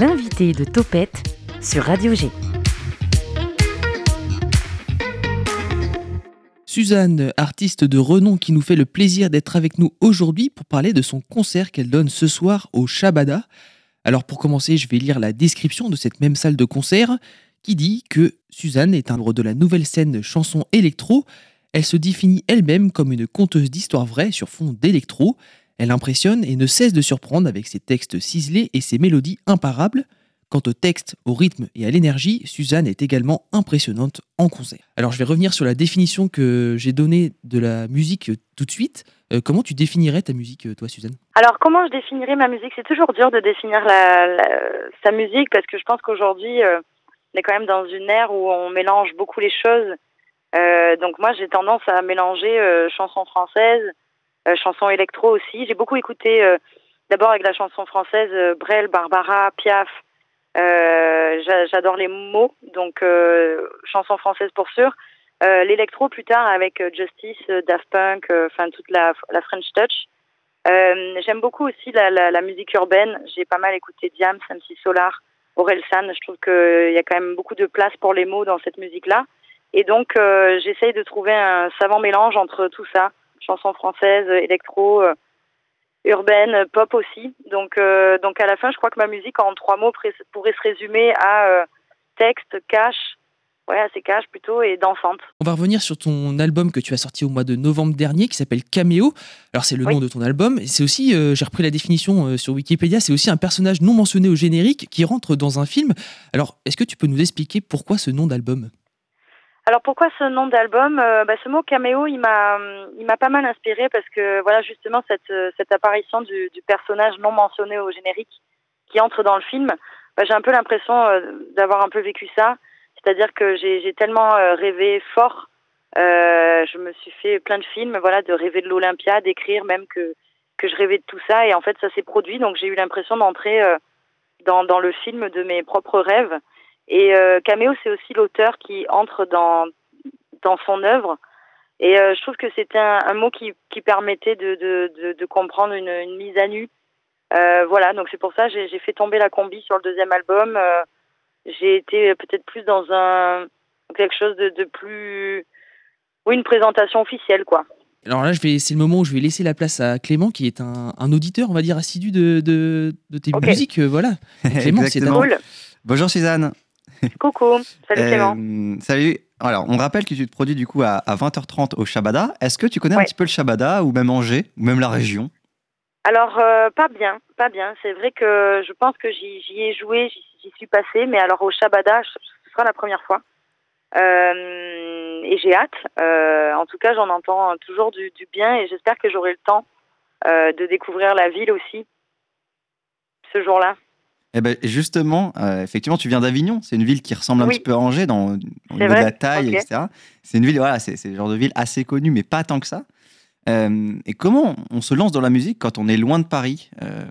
L'invité de Topette sur Radio G. Suzanne, artiste de renom qui nous fait le plaisir d'être avec nous aujourd'hui pour parler de son concert qu'elle donne ce soir au Shabada. Alors pour commencer, je vais lire la description de cette même salle de concert qui dit que Suzanne est un membre de la nouvelle scène chanson électro. Elle se définit elle-même comme une conteuse d'histoire vraie sur fond d'électro. Elle impressionne et ne cesse de surprendre avec ses textes ciselés et ses mélodies imparables. Quant au texte, au rythme et à l'énergie, Suzanne est également impressionnante en concert. Alors je vais revenir sur la définition que j'ai donnée de la musique tout de suite. Euh, comment tu définirais ta musique, euh, toi, Suzanne? Alors comment je définirais ma musique? C'est toujours dur de définir sa musique parce que je pense qu'aujourd'hui, euh, on est quand même dans une ère où on mélange beaucoup les choses. donc moi, j'ai tendance à mélanger chansons françaises, chansons électro aussi. J'ai beaucoup écouté d'abord avec la chanson française Brel, Barbara, Piaf. Euh, j'adore les mots, donc euh, chanson française pour sûr. Euh, l'électro plus tard avec Justice, Daft Punk, enfin toute la, la, French Touch. J'aime beaucoup aussi la, la, musique urbaine. J'ai pas mal écouté Diams, MC Solar, Aurel San. Je trouve qu'il y a quand même beaucoup de place pour les mots dans cette musique-là. Et donc j'essaye de trouver un savant mélange entre tout ça, chanson française, électro, urbaine, pop aussi. Donc, euh, donc à la fin, je crois que ma musique en trois mots pourrait se résumer à euh, texte, cash, ouais, assez cash plutôt, et dansante. On va revenir sur ton album que tu as sorti au mois de novembre dernier, qui s'appelle Cameo. Alors c'est le nom de ton album. C'est aussi, euh, j'ai repris la définition sur Wikipédia, c'est aussi un personnage non mentionné au générique qui rentre dans un film. Alors est-ce que tu peux nous expliquer pourquoi ce nom d'album? Alors pourquoi ce nom d'album? Euh, bah, Ce mot caméo, il m'a, il m'a pas mal inspiré parce que voilà justement cette, cette apparition du, personnage non mentionné au générique qui entre dans le film, bah, j'ai un peu l'impression euh, d'avoir un peu vécu ça. C'est-à-dire que j'ai, tellement euh, rêvé fort, je me suis fait plein de films, voilà, de rêver de l'Olympia, d'écrire même que que je rêvais de tout ça et en fait ça s'est produit donc j'ai eu l'impression d'entrer dans le film de mes propres rêves. Et euh, Cameo, c'est aussi l'auteur qui entre dans, dans son œuvre. Et euh, je trouve que c'était un, un, mot qui, qui permettait de, de, de, de comprendre une, une, mise à nu. Euh, voilà, donc c'est pour ça que j'ai fait tomber la combi sur le deuxième album. Euh, j'ai été peut-être plus dans un quelque chose de, de plus... Oui, une présentation officielle, quoi. Alors là, c'est le moment où je vais laisser la place à Clément, qui est un, un auditeur, on va dire, assidu de, de, de tes okay. musiques. voilà. Clément, c'est cool. Bonjour Suzanne. Coucou, salut Clément. Euh, salut. Alors, on rappelle que tu te produis du coup à, 20h30 au Shabada. Est-ce que tu connais un petit peu le Shabada ou même Angers ou même la région? Alors, euh, pas bien, pas bien. C'est vrai que je pense que j'y ai joué, j'y suis passée, mais alors au Shabada, ce sera la première fois. Euh, et j'ai hâte. en tout cas, j'en entends toujours du, du, bien et j'espère que j'aurai le temps de découvrir la ville aussi ce jour-là. Eh ben justement, euh, effectivement, tu viens d'Avignon. C'est une ville qui ressemble un petit peu à Angers dans, au niveau vrai de la taille, okay. etc. C'est une ville, voilà, c'est le genre de ville assez connue, mais pas tant que ça. Euh, et comment on se lance dans la musique quand on est loin de Paris euh...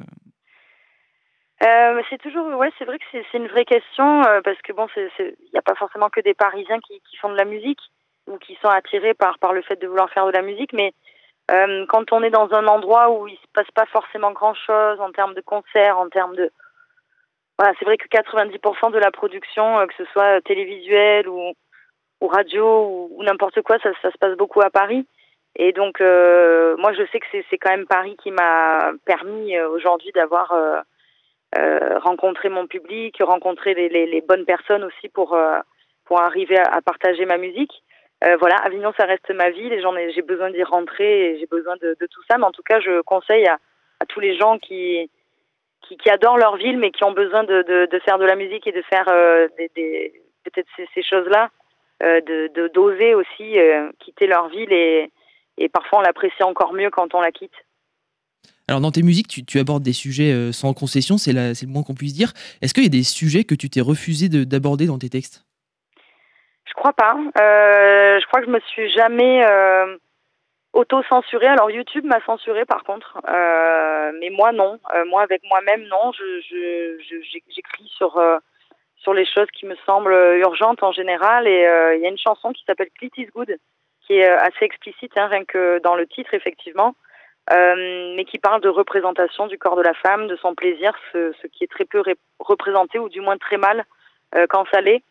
euh c'est toujours, ouais, c'est vrai que c'est une vraie question parce que bon, il n'y a pas forcément que des Parisiens qui, qui, font de la musique ou qui sont attirés par par le fait de vouloir faire de la musique, mais quand on est dans un endroit où il se passe pas forcément grand chose en termes de concerts, en termes de voilà, c'est vrai que 90% de la production, euh, que ce soit télévisuelle ou, ou radio ou, n'importe quoi, ça, se passe beaucoup à Paris. Et donc, euh, moi, je sais que c'est quand même Paris qui m'a permis euh, aujourd'hui d'avoir euh, euh, rencontré mon public, rencontré les, les, bonnes personnes aussi pour, euh, pour arriver à, partager ma musique. voilà, Avignon, ça reste ma ville j'ai besoin d'y rentrer et j'ai besoin de, tout ça. Mais en tout cas, je conseille à tous les gens qui, qui, qui, adorent leur ville, mais qui ont besoin de, de, de faire de la musique et de faire euh, des, des peut-être ces, ces choses-là, euh, de d'oser aussi euh, quitter leur ville et, et parfois on l'apprécie encore mieux quand on la quitte. Alors dans tes musiques, tu, tu abordes des sujets sans concession, c'est le moins qu'on puisse dire. Est-ce qu'il y a des sujets que tu t'es refusé d'aborder dans tes textes? Je crois pas. Euh, je crois que je me suis jamais euh, auto-censuré. Alors YouTube m'a censuré par contre, euh, mais moi non. Euh, moi avec moi-même non. Je, j'écris sur euh, sur les choses qui me semblent urgentes en général. Et il y a une chanson qui s'appelle Clit is Good, qui est assez explicite, hein, rien que dans le titre effectivement, mais qui parle de représentation du corps de la femme, de son plaisir, ce, qui est très peu représenté ou du moins très mal quand ça l'est.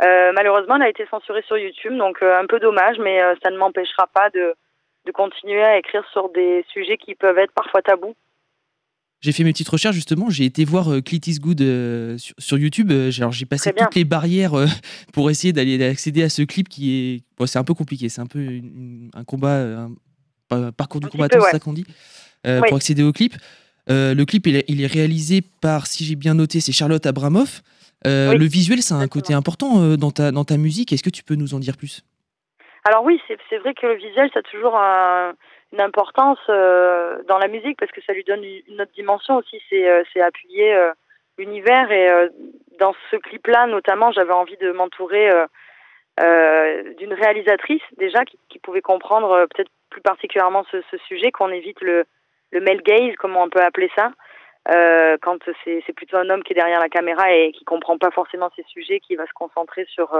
malheureusement, elle a été censurée sur YouTube, donc un peu dommage, mais ça ne m'empêchera pas de, de continuer à écrire sur des sujets qui peuvent être parfois tabous. J'ai fait mes petites recherches justement, j'ai été voir euh, Clit is Good euh, sur, YouTube. Euh, alors j'ai passé toutes les barrières pour essayer d'aller accéder à ce clip qui est. Bon, c'est un peu compliqué, c'est un peu un combat, un, parcours du combattant, c'est ça qu'on dit, pour accéder au clip. le clip, il est, il est, réalisé par, si j'ai bien noté, c'est Charlotte Abramoff. Le visuel, c'est un côté important dans, ta, dans ta musique. Est-ce que tu peux nous en dire plus? Alors oui, c'est vrai que le visuel, ça a toujours un une importance euh, dans la musique parce que ça lui donne une autre dimension aussi. C'est euh, c'est appuyer euh, l'univers et dans ce clip-là notamment, j'avais envie de m'entourer d'une réalisatrice déjà qui, qui pouvait comprendre peut-être plus particulièrement ce, ce sujet, qu'on évite le, le male gaze, comment on peut appeler ça, euh, quand c'est plutôt un homme qui est derrière la caméra et qui comprend pas forcément ces sujets, qui va se concentrer sur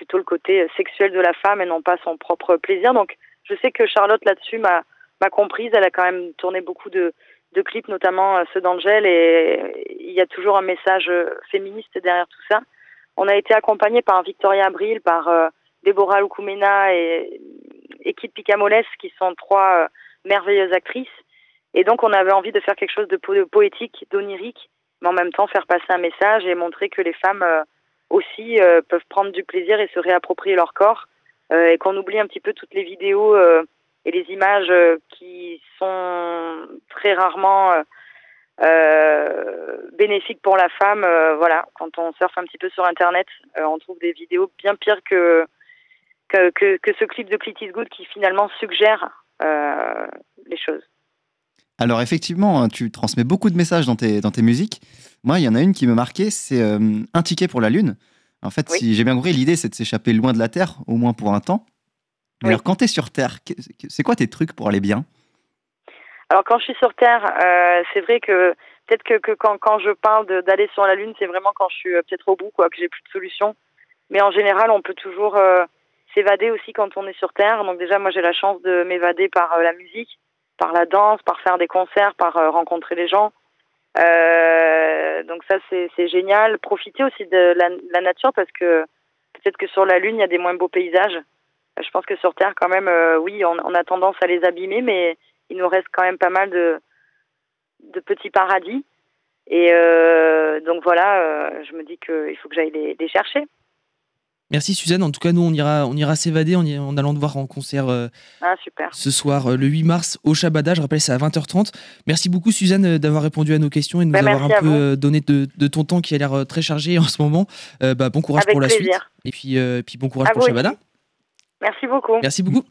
plutôt le côté sexuel de la femme et non pas son propre plaisir. Donc je sais que Charlotte là-dessus m'a comprise. Elle a quand même tourné beaucoup de, de clips, notamment euh, ceux d'Angèle, et il y a toujours un message euh, féministe derrière tout ça. On a été accompagné par Victoria Abril, par euh, Déborah Lukumena et, et Kit Picamoles, qui sont trois merveilleuses actrices. Et donc, on avait envie de faire quelque chose de, poétique, d'onirique, mais en même temps faire passer un message et montrer que les femmes aussi peuvent prendre du plaisir et se réapproprier leur corps euh, et qu'on oublie un petit peu toutes les vidéos euh, et les images euh, qui sont très rarement bénéfiques pour la femme. voilà, quand on surfe un petit peu sur Internet, on trouve des vidéos bien pires que que, que, ce clip de Clit Good qui finalement suggère les choses. Alors effectivement, hein, tu transmets beaucoup de messages dans tes, dans tes musiques. Moi, il y en a une qui me marquait, c'est Un ticket pour la Lune. En fait, si j'ai bien compris, l'idée, c'est de s'échapper loin de la Terre, au moins pour un temps. Mais alors, quand tu es sur Terre, c'est quoi tes trucs pour aller bien? Alors, quand je suis sur Terre, euh, c'est vrai que peut-être que, quand, quand, je parle d'aller sur la Lune, c'est vraiment quand je suis euh, peut-être au bout, quoi, que j'ai plus de solution. Mais en général, on peut toujours euh, s'évader aussi quand on est sur Terre. Donc déjà, moi, j'ai la chance de m'évader par la musique, par la danse, par faire des concerts, par rencontrer les gens. Euh, donc ça c'est génial. Profiter aussi de la, nature parce que peut-être que sur la Lune il y a des moins beaux paysages. Euh, je pense que sur Terre quand même, euh, oui, on, a tendance à les abîmer, mais il nous reste quand même pas mal de, petits paradis. Et donc voilà, je me dis qu'il faut que j'aille les chercher. Merci Suzanne. En tout cas, nous, on ira, on ira s'évader en, en, allant te voir en concert euh, ah, super. ce soir, euh, le 8 mars, au Shabada. Je rappelle, c'est à 20h30. Merci beaucoup, Suzanne, euh, d'avoir répondu à nos questions et de nous bah, avoir un peu donné de, ton temps qui a l'air très chargé en ce moment. bah, bon courage pour la suite. Et puis, puis bon courage pour Shabada. Merci beaucoup. Merci beaucoup.